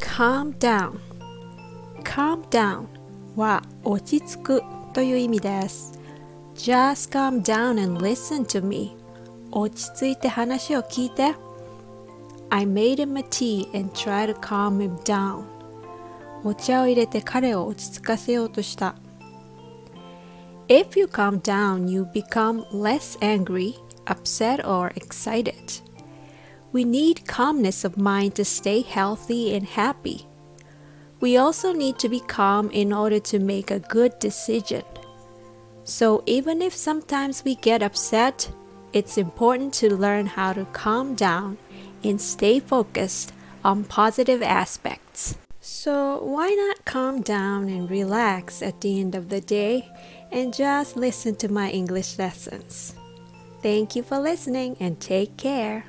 calm down calm down は落ち着くという意味です just calm down and listen to me 落ち着いて話を聞いて I made him a tea and tried to calm him down お茶を入れて彼を落ち着かせようとした If you calm down, you become less angry, upset, or excited. We need calmness of mind to stay healthy and happy. We also need to be calm in order to make a good decision. So, even if sometimes we get upset, it's important to learn how to calm down and stay focused on positive aspects. So, why not calm down and relax at the end of the day and just listen to my English lessons? Thank you for listening and take care.